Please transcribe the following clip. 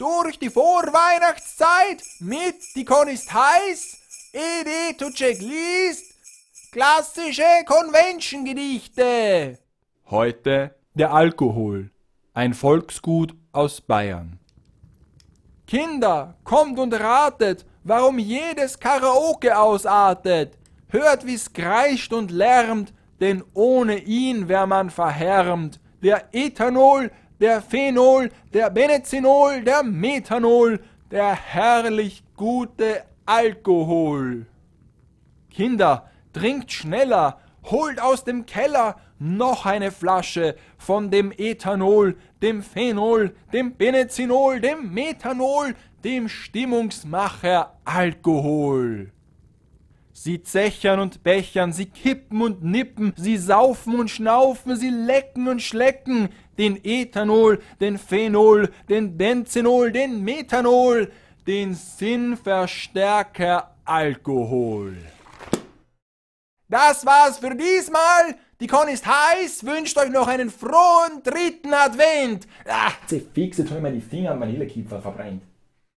durch die Vorweihnachtszeit mit Die Kon ist heiß, Edi Tucek liest, klassische Convention-Gedichte. Heute der Alkohol, ein Volksgut aus Bayern. Kinder, kommt und ratet, warum jedes Karaoke ausartet. Hört, wie's kreischt und lärmt, denn ohne ihn wär man verhärmt. Der Ethanol, der Phenol, der Benezinol, der Methanol, der herrlich gute Alkohol. Kinder, trinkt schneller, holt aus dem Keller noch eine Flasche von dem Ethanol, dem Phenol, dem Benezinol, dem Methanol, dem Stimmungsmacher Alkohol. Sie zechern und bechern, sie kippen und nippen, sie saufen und schnaufen, sie lecken und schlecken den Ethanol, den Phenol, den Benzenol, den Methanol, den Sinnverstärker Alkohol. Das war's für diesmal. Die Con ist heiß, wünscht euch noch einen frohen dritten Advent. Ach, fix, jetzt hab ich mir die Finger an Vanillekipferl verbrennt.